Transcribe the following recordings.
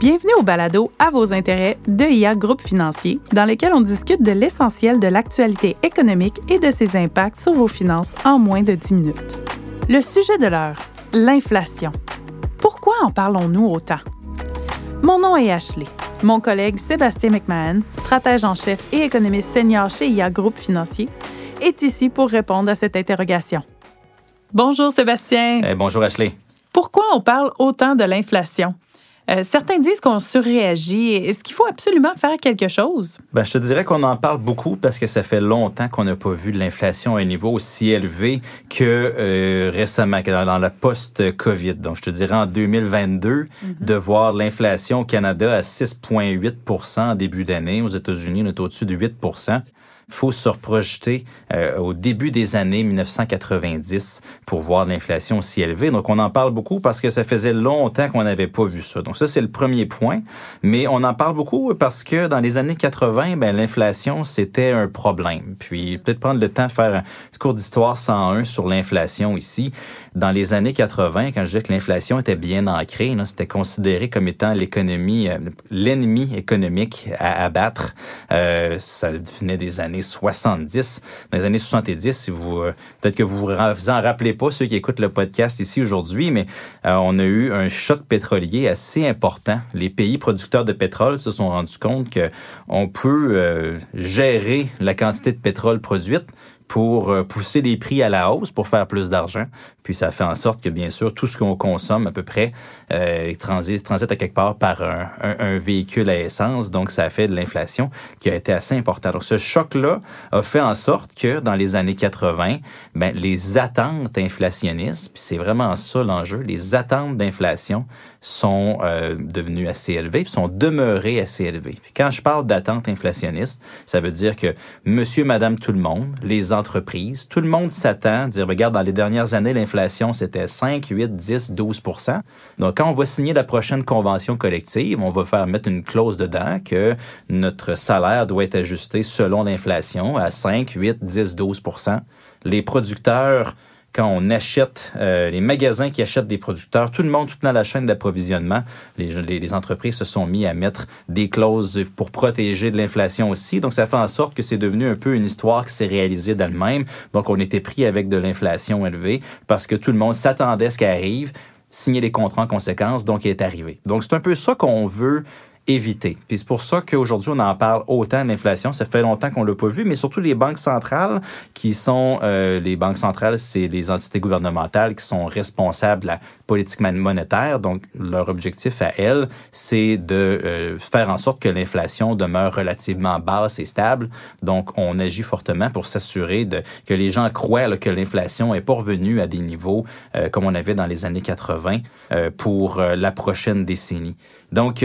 Bienvenue au balado À vos intérêts de IA Groupe Financier, dans lequel on discute de l'essentiel de l'actualité économique et de ses impacts sur vos finances en moins de 10 minutes. Le sujet de l'heure, l'inflation. Pourquoi en parlons-nous autant? Mon nom est Ashley. Mon collègue Sébastien McMahon, stratège en chef et économiste senior chez IA Groupe Financier, est ici pour répondre à cette interrogation. Bonjour Sébastien. Eh, bonjour Ashley. Pourquoi on parle autant de l'inflation? Euh, certains disent qu'on surréagit. Est-ce qu'il faut absolument faire quelque chose? Ben, je te dirais qu'on en parle beaucoup parce que ça fait longtemps qu'on n'a pas vu de l'inflation à un niveau aussi élevé que euh, récemment, que dans, la post-COVID. Donc, je te dirais en 2022, mm-hmm. de voir l'inflation au Canada à 6,8% en début d'année. Aux États-Unis, on est au-dessus de 8 faut se reprojeter euh, au début des années 1990 pour voir l'inflation aussi élevée. Donc, on en parle beaucoup parce que ça faisait longtemps qu'on n'avait pas vu ça. Donc, ça, c'est le premier point. Mais on en parle beaucoup parce que dans les années 80, ben, l'inflation, c'était un problème. Puis, peut-être prendre le temps de faire un cours d'histoire 101 sur l'inflation ici. Dans les années 80, quand je dis que l'inflation était bien ancrée, c'était considéré comme étant l'économie, euh, l'ennemi économique à abattre. Euh, ça venait des années 70. Dans les années 70, si vous, euh, peut-être que vous vous en rappelez pas, ceux qui écoutent le podcast ici aujourd'hui, mais euh, on a eu un choc pétrolier assez important. Les pays producteurs de pétrole se sont rendus compte qu'on peut euh, gérer la quantité de pétrole produite pour euh, pousser les prix à la hausse pour faire plus d'argent. Puis ça fait en sorte que, bien sûr, tout ce qu'on consomme à peu près euh, transite, transite à quelque part par un, un, véhicule à essence. Donc, ça a fait de l'inflation qui a été assez importante. Donc, ce choc-là a fait en sorte que dans les années 80, ben, les attentes inflationnistes, puis c'est vraiment ça l'enjeu, les attentes d'inflation sont euh, devenues assez élevées, puis sont demeurées assez élevées. Puis quand je parle d'attentes inflationnistes, ça veut dire que monsieur, madame, tout le monde, les tout le monde s'attend à dire, regarde, dans les dernières années, l'inflation, c'était 5, 8, 10, 12% Donc, quand on va signer la prochaine convention collective, on va faire mettre une clause dedans que notre salaire doit être ajusté selon l'inflation à 5, 8, 10, 12% Les producteurs quand on achète, euh, les magasins qui achètent des producteurs, tout le monde, tout dans la chaîne d'approvisionnement, les, les, entreprises se sont mis à mettre des clauses pour protéger de l'inflation aussi. Donc, ça fait en sorte que c'est devenu un peu une histoire qui s'est réalisée d'elle-même. Donc, on était pris avec de l'inflation élevée parce que tout le monde s'attendait à ce qu'elle arrive signer les contrats en conséquence, donc il est arrivé. Donc c'est un peu ça qu'on veut éviter. Puis c'est pour ça qu'aujourd'hui, on en parle autant de l'inflation. Ça fait longtemps qu'on l'a pas vu, mais surtout les banques centrales qui sont, euh, les banques centrales, c'est les entités gouvernementales qui sont responsables de la politique monétaire. Donc, leur objectif à elles, c'est de euh, faire en sorte que l'inflation demeure relativement basse et stable. Donc, on agit fortement pour s'assurer que les gens croient que l'inflation est pas revenue à des niveaux euh, comme on avait dans les années 80 pour la prochaine décennie. Donc,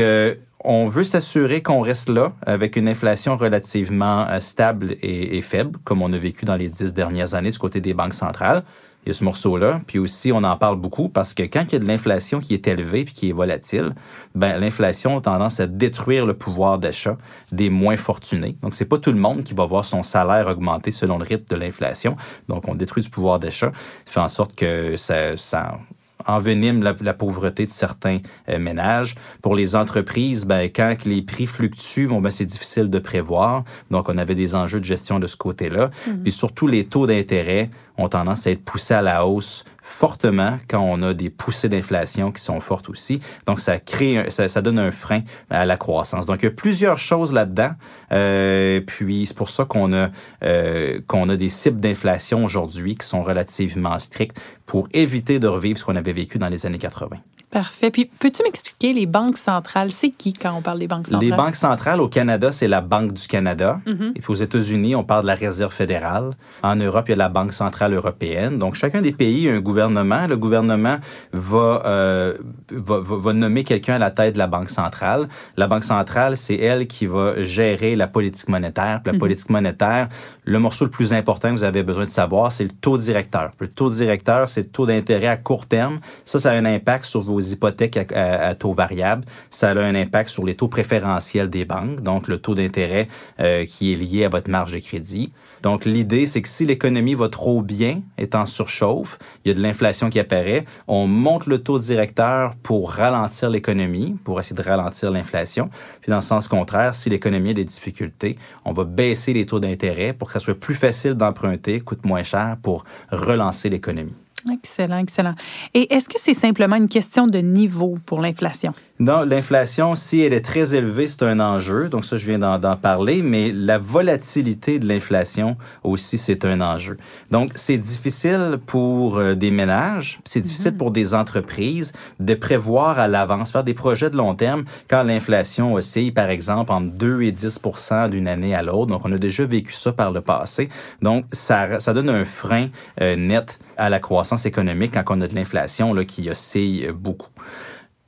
on veut s'assurer qu'on reste là avec une inflation relativement euh, stable et, faible, comme on a vécu dans les dix dernières années du côté des banques centrales. Il y a ce morceau-là. Puis aussi, on en parle beaucoup parce que quand il y a de l'inflation qui est élevée puis qui est volatile, ben l'inflation a tendance à détruire le pouvoir d'achat des moins fortunés. Donc, c'est pas tout le monde qui va voir son salaire augmenter selon le rythme de l'inflation. Donc, on détruit du pouvoir d'achat. Ça fait en sorte que ça, ça envenime la, la, pauvreté de certains euh, ménages. Pour les entreprises, ben, quand les prix fluctuent, bon, ben, c'est difficile de prévoir. Donc, on avait des enjeux de gestion de ce côté-là. Mm-hmm. Puis surtout, les taux d'intérêt ont tendance à être poussés à la hausse fortement quand on a des poussées d'inflation qui sont fortes aussi. Donc, ça crée, ça, ça, donne un frein à la croissance. Donc, il y a plusieurs choses là-dedans. Euh, puis, c'est pour ça qu'on a, euh, qu'on a des cibles d'inflation aujourd'hui qui sont relativement strictes pour éviter de revivre ce qu'on avait vécu dans les années 80. Parfait. Puis, peux-tu m'expliquer les banques centrales? C'est qui quand on parle des banques centrales? Les banques centrales au Canada, c'est la Banque du Canada. Mm-hmm. Et puis, aux États-Unis, on parle de la Réserve fédérale. En Europe, il y a la Banque centrale européenne. Donc, chacun des pays a un gouvernement. Le gouvernement va, euh, va, va, nommer quelqu'un à la tête de la Banque centrale. La Banque centrale, c'est elle qui va gérer la politique monétaire. Puis la mm-hmm. politique monétaire, le morceau le plus important que vous avez besoin de savoir, c'est le taux directeur. Le taux directeur, c'est le taux d'intérêt à court terme. Ça, ça a un impact sur vos hypothèques à, taux variable, ça a un impact sur les taux préférentiels des banques, donc le taux d'intérêt euh, qui est lié à votre marge de crédit. Donc, l'idée, c'est que si l'économie va trop bien, est en surchauffe, il y a de l'inflation qui apparaît, on monte le taux directeur pour ralentir l'économie, pour essayer de ralentir l'inflation. Puis dans le sens contraire, si l'économie a des difficultés, on va baisser les taux d'intérêt pour que ça soit plus facile d'emprunter, coûte moins cher pour relancer l'économie. Excellent, excellent. Et est-ce que c'est simplement une question de niveau pour l'inflation? Non, l'inflation, si elle est très élevée, c'est un enjeu. Donc ça, je viens d'en parler, mais la volatilité de l'inflation aussi, c'est un enjeu. Donc c'est difficile pour euh, des ménages, c'est difficile mhm. pour des entreprises de prévoir à l'avance, faire des projets de long terme quand l'inflation oscille, par exemple, entre 2 et 10% d'une année à l'autre. Donc on a déjà vécu ça par le passé. Donc ça, ça donne un frein euh, net à la croissance économique quand on a de l'inflation qui oscille beaucoup.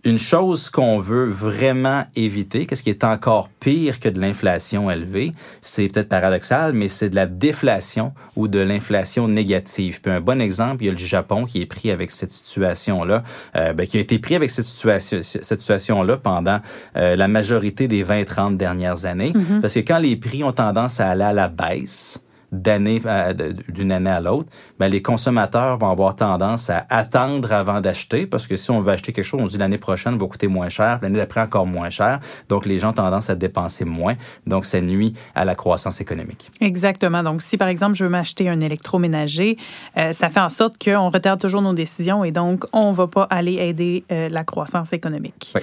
Une chose qu'on veut vraiment éviter, qu'est-ce qui est encore pire que de l'inflation élevée, c'est peut-être paradoxal, mais c'est de la déflation ou de l'inflation négative. Puis un bon exemple, il y a le Japon qui est pris avec cette situation-là, euh, ben, qui a été pris avec cette situation, cette situation-là pendant euh, la majorité des 20-30 dernières années, mm-hmm. parce que quand les prix ont tendance à aller à la baisse, d'année d'une année à l'autre, ben les consommateurs vont avoir tendance à attendre avant d'acheter parce que si on veut acheter quelque chose, on dit l'année prochaine va coûter moins cher, l'année d'après encore moins cher. Donc les gens ont tendance à dépenser moins. Donc ça nuit à la croissance économique. Exactement. Donc si par exemple je veux m'acheter un électroménager, euh, ça fait en sorte qu'on retarde toujours nos décisions et donc on va pas aller aider euh, la croissance économique.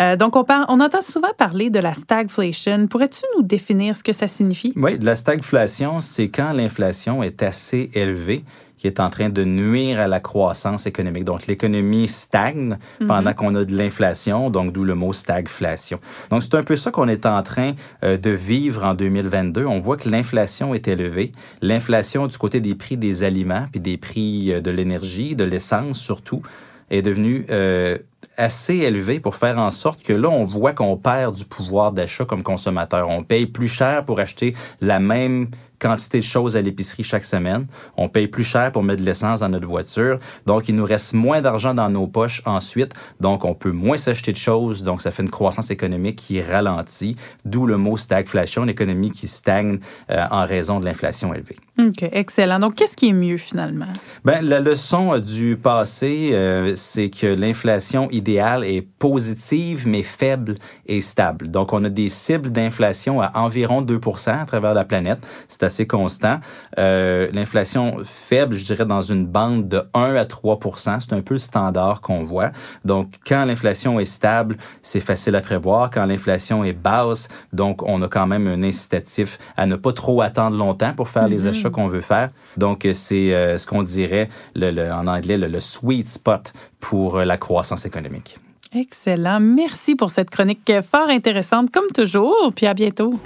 Euh, donc on, parle, on entend souvent parler de la stagflation. Pourrais-tu nous définir ce que ça signifie? Oui, la stagflation, c'est quand l'inflation est assez élevée, qui est en train de nuire à la croissance économique. Donc, l'économie stagne mhm. pendant qu'on a de l'inflation, donc d'où le mot stagflation. Donc, c'est un peu ça qu'on est en train euh, de vivre en 2022. On voit que l'inflation est élevée. L'inflation du côté des prix des aliments, puis des prix euh, de l'énergie, de l'essence surtout, est devenue euh, assez élevée pour faire en sorte que là, on voit qu'on perd du pouvoir d'achat comme consommateur. On paye plus cher pour acheter la même quantité de choses à l'épicerie chaque semaine. On paye plus cher pour mettre de l'essence dans notre voiture. Donc, il nous reste moins d'argent dans nos poches ensuite. Donc, on peut moins s'acheter de choses. Donc, ça fait une croissance économique qui ralentit. D'où le mot stagflation, l'économie qui stagne euh, en raison de l'inflation élevée. OK, excellent. Donc, qu'est-ce qui est mieux finalement? Ben, la leçon du passé, euh, c'est que l'inflation idéale est positive, mais faible et stable. Donc, on a des cibles d'inflation à environ 2% à travers la planète. C'est assez constant. Euh, l'inflation faible, je dirais, dans une bande de 1 à 3% c'est un peu le standard qu'on voit. Donc, quand l'inflation est stable, c'est facile à prévoir. Quand l'inflation est basse, donc on a quand même un incitatif à ne pas trop attendre longtemps pour faire les achats qu'on veut faire. Donc, c'est euh, ce qu'on dirait le, en anglais le, le sweet spot pour euh, la croissance économique. Excellent. Merci pour cette chronique fort intéressante, comme toujours. Puis à bientôt.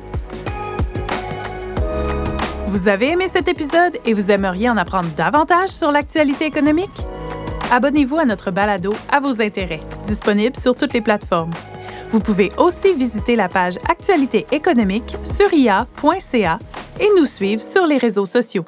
Vous avez aimé cet épisode et vous aimeriez en apprendre davantage sur l'actualité économique? Abonnez-vous à notre balado à vos intérêts, disponible sur toutes les plateformes. Vous pouvez aussi visiter la page Actualité économique sur ia.ca et nous suivre sur les réseaux sociaux.